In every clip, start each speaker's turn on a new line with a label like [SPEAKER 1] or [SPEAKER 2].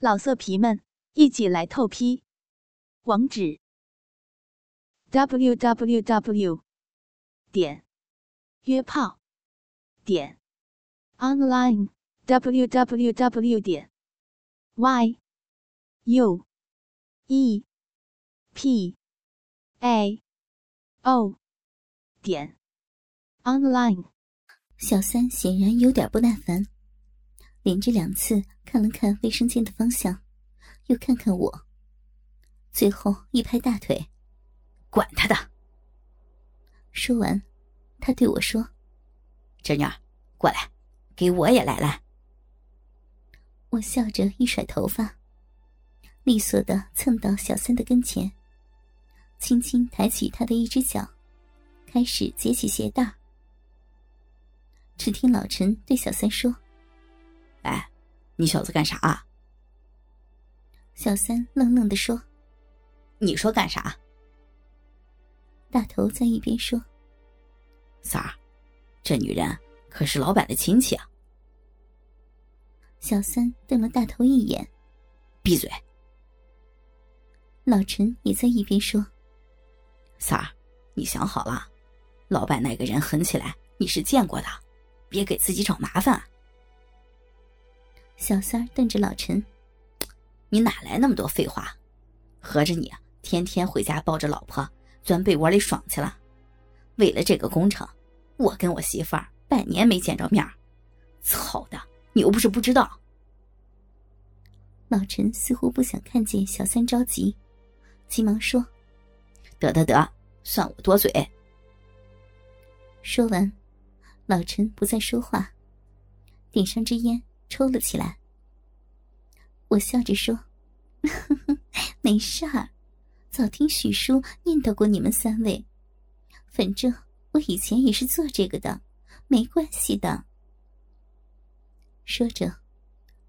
[SPEAKER 1] 老色皮们，一起来透批！网址：w w w 点约炮点 online w w w 点 y u e p a o 点 online。
[SPEAKER 2] 小三显然有点不耐烦，连着两次看了看卫生间的方向，又看看我，最后一拍大腿：“
[SPEAKER 3] 管他的！”
[SPEAKER 2] 说完，他对我说：“
[SPEAKER 3] 侄女，过来，给我也来来。”
[SPEAKER 2] 我笑着一甩头发，利索的蹭到小三的跟前，轻轻抬起他的一只脚，开始解起鞋带。只听老陈对小三说：“
[SPEAKER 3] 哎，你小子干啥啊？”
[SPEAKER 2] 小三愣愣的说：“
[SPEAKER 3] 你说干啥？”
[SPEAKER 2] 大头在一边说：“
[SPEAKER 3] 三儿，这女人可是老板的亲戚啊。”
[SPEAKER 2] 小三瞪了大头一眼：“
[SPEAKER 3] 闭嘴！”
[SPEAKER 2] 老陈也在一边说：“
[SPEAKER 3] 三儿，你想好了，老板那个人狠起来，你是见过的。”别给自己找麻烦。
[SPEAKER 2] 小三儿瞪着老陈：“
[SPEAKER 3] 你哪来那么多废话？合着你天天回家抱着老婆钻被窝里爽去了？为了这个工程，我跟我媳妇儿半年没见着面操的，你又不是不知道。”
[SPEAKER 2] 老陈似乎不想看见小三着急，急忙说：“
[SPEAKER 3] 得得得，算我多嘴。”
[SPEAKER 2] 说完。老陈不再说话，点上支烟抽了起来。我笑着说：“ 没事儿，早听许叔念叨过你们三位，反正我以前也是做这个的，没关系的。”说着，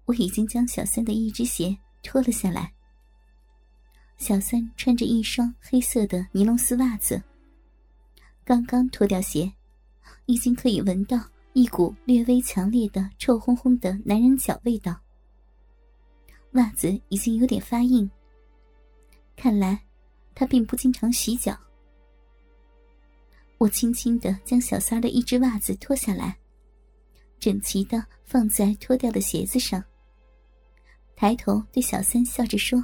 [SPEAKER 2] 我已经将小三的一只鞋脱了下来。小三穿着一双黑色的尼龙丝袜子，刚刚脱掉鞋。已经可以闻到一股略微强烈的臭烘烘的男人脚味道。袜子已经有点发硬，看来他并不经常洗脚。我轻轻的将小三的一只袜子脱下来，整齐的放在脱掉的鞋子上。抬头对小三笑着说：“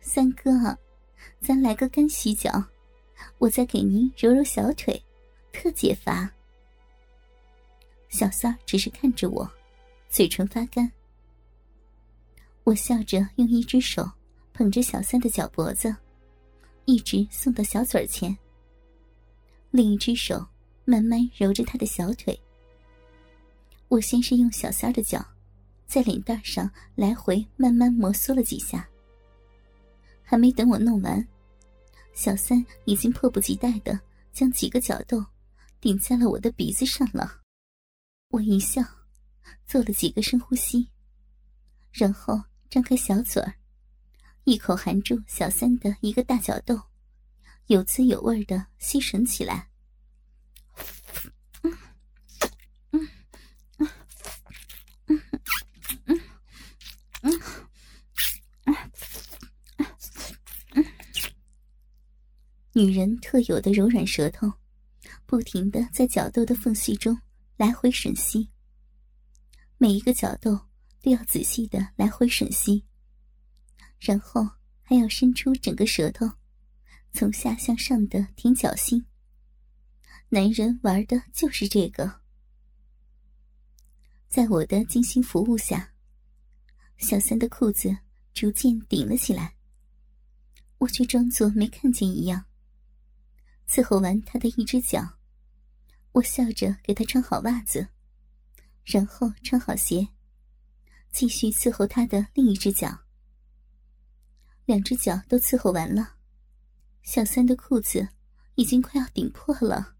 [SPEAKER 2] 三哥，咱来个干洗脚，我再给您揉揉小腿。”特解乏。小三只是看着我，嘴唇发干。我笑着用一只手捧着小三的脚脖子，一直送到小嘴前。另一只手慢慢揉着他的小腿。我先是用小三的脚，在脸蛋上来回慢慢摩挲了几下。还没等我弄完，小三已经迫不及待的将几个脚豆。顶在了我的鼻子上了，我一笑，做了几个深呼吸，然后张开小嘴儿，一口含住小三的一个大脚豆，有滋有味的吸吮起来。女人特有的柔软舌头。不停的在角豆的缝隙中来回吮吸，每一个角度都要仔细的来回吮吸，然后还要伸出整个舌头，从下向上的舔脚心。男人玩的就是这个。在我的精心服务下，小三的裤子逐渐顶了起来，我却装作没看见一样，伺候完他的一只脚。我笑着给他穿好袜子，然后穿好鞋，继续伺候他的另一只脚。两只脚都伺候完了，小三的裤子已经快要顶破了。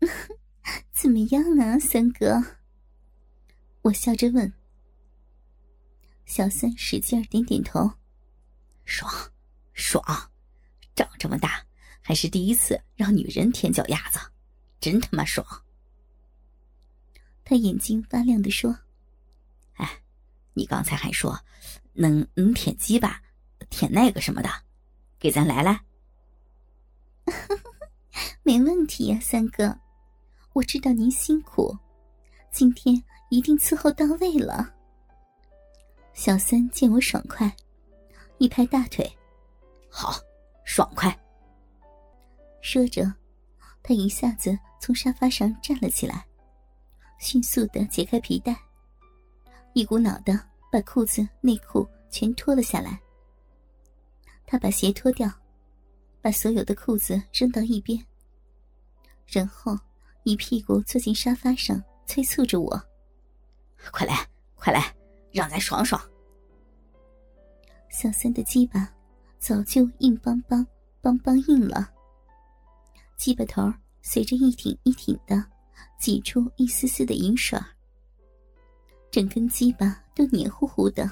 [SPEAKER 2] 怎么样啊，三哥？我笑着问。小三使劲点点头，
[SPEAKER 3] 爽，爽，长这么大还是第一次让女人舔脚丫子。真他妈爽！
[SPEAKER 2] 他眼睛发亮的说：“
[SPEAKER 3] 哎，你刚才还说能能舔鸡巴，舔那个什么的，给咱来来。
[SPEAKER 2] 没问题呀，三哥，我知道您辛苦，今天一定伺候到位了。小三见我爽快，一拍大腿，
[SPEAKER 3] 好，爽快。
[SPEAKER 2] 说着，他一下子从沙发上站了起来，迅速的解开皮带，一股脑的把裤子、内裤全脱了下来。他把鞋脱掉，把所有的裤子扔到一边，然后一屁股坐进沙发上，催促着我：“
[SPEAKER 3] 快来，快来！”让咱爽爽。
[SPEAKER 2] 小三的鸡巴早就硬邦邦、邦邦硬了，鸡巴头随着一挺一挺的挤出一丝丝的银水，整根鸡巴都黏糊糊的。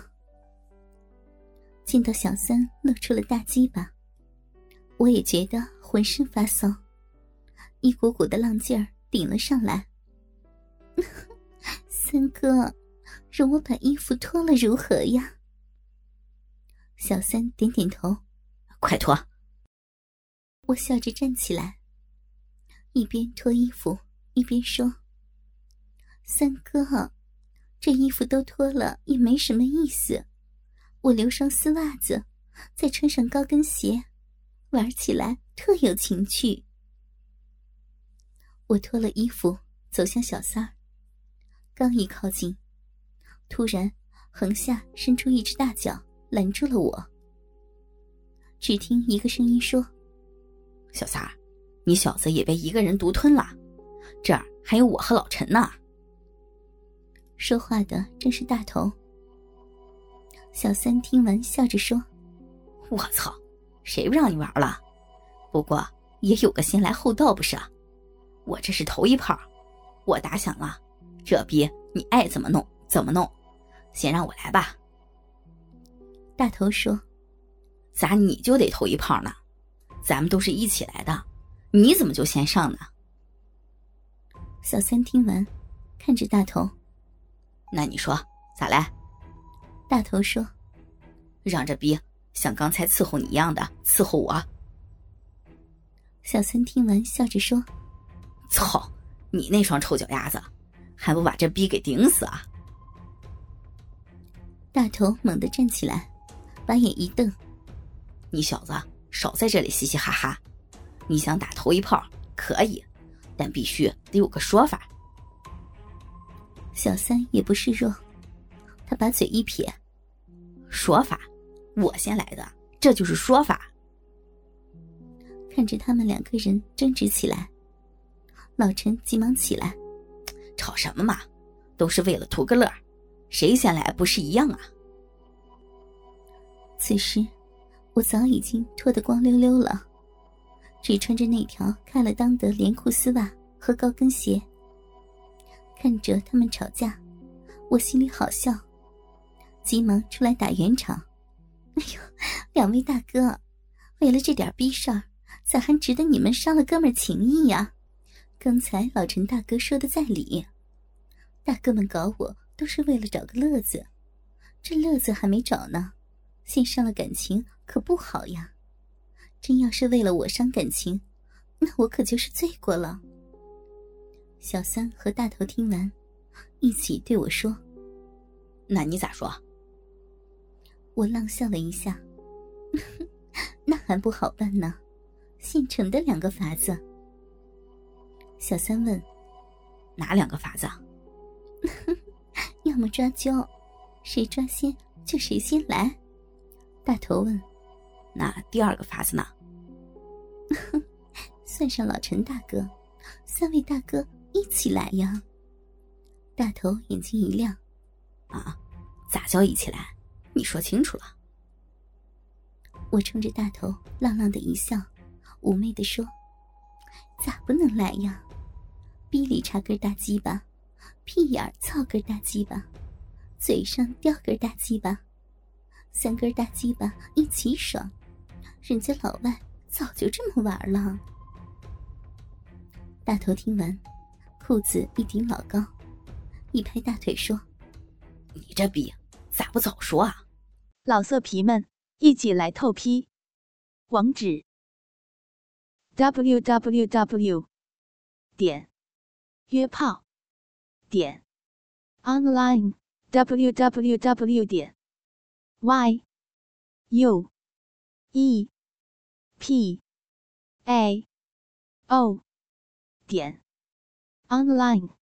[SPEAKER 2] 见到小三露出了大鸡巴，我也觉得浑身发骚，一股股的浪劲儿顶了上来。三哥。容我把衣服脱了如何呀？小三点点头，
[SPEAKER 3] 快脱！
[SPEAKER 2] 我笑着站起来，一边脱衣服一边说：“三哥，这衣服都脱了也没什么意思，我留双丝袜子，再穿上高跟鞋，玩起来特有情趣。”我脱了衣服，走向小三儿，刚一靠近。突然，横下伸出一只大脚，拦住了我。只听一个声音说：“
[SPEAKER 3] 小三儿，你小子也被一个人独吞了，这儿还有我和老陈呢。”
[SPEAKER 2] 说话的正是大头。小三听完，笑着说：“
[SPEAKER 3] 我操，谁不让你玩了？不过也有个先来后到，不是？我这是头一炮，我打响了，这逼你爱怎么弄。”怎么弄？先让我来吧。
[SPEAKER 2] 大头说：“
[SPEAKER 3] 咋你就得头一炮呢？咱们都是一起来的，你怎么就先上呢？”
[SPEAKER 2] 小三听完，看着大头：“
[SPEAKER 3] 那你说咋来？”
[SPEAKER 2] 大头说：“
[SPEAKER 3] 让这逼像刚才伺候你一样的伺候我。”
[SPEAKER 2] 小三听完，笑着说：“
[SPEAKER 3] 操，你那双臭脚丫子，还不把这逼给顶死啊！”
[SPEAKER 2] 大头猛地站起来，把眼一瞪：“
[SPEAKER 3] 你小子少在这里嘻嘻哈哈！你想打头一炮可以，但必须得有个说法。”
[SPEAKER 2] 小三也不示弱，他把嘴一撇：“
[SPEAKER 3] 说法？我先来的，这就是说法。”
[SPEAKER 2] 看着他们两个人争执起来，老陈急忙起来：“
[SPEAKER 3] 吵什么嘛？都是为了图个乐。”谁先来不是一样啊？
[SPEAKER 2] 此时，我早已经脱得光溜溜了，只穿着那条开了裆的连裤丝袜和高跟鞋。看着他们吵架，我心里好笑，急忙出来打圆场。哎呦，两位大哥，为了这点逼事儿，咋还值得你们伤了哥们情谊呀？刚才老陈大哥说的在理，大哥们搞我。都是为了找个乐子，这乐子还没找呢，先伤了感情可不好呀。真要是为了我伤感情，那我可就是罪过了。小三和大头听完，一起对我说：“
[SPEAKER 3] 那你咋说？”
[SPEAKER 2] 我浪笑了一下：“ 那还不好办呢，现成的两个法子。”小三问：“
[SPEAKER 3] 哪两个法子？”
[SPEAKER 2] 要么抓阄，谁抓先就谁先来。大头问：“
[SPEAKER 3] 那第二个法子呢？”
[SPEAKER 2] 哼 算上老陈大哥，三位大哥一起来呀。大头眼睛一亮：“
[SPEAKER 3] 啊，咋叫一起来？你说清楚了。”
[SPEAKER 2] 我冲着大头浪浪的一笑，妩媚的说：“咋不能来呀？逼里插根大鸡巴。”屁眼儿操根大鸡巴，嘴上叼根大鸡巴，三根大鸡巴一起爽，人家老外早就这么玩了。大头听完，裤子一顶老高，一拍大腿说：“
[SPEAKER 3] 你这逼咋不早说啊？
[SPEAKER 1] 老色皮们，一起来透批！网址：w w w 点约炮点 online w w w 点 y u e p a o 点 online。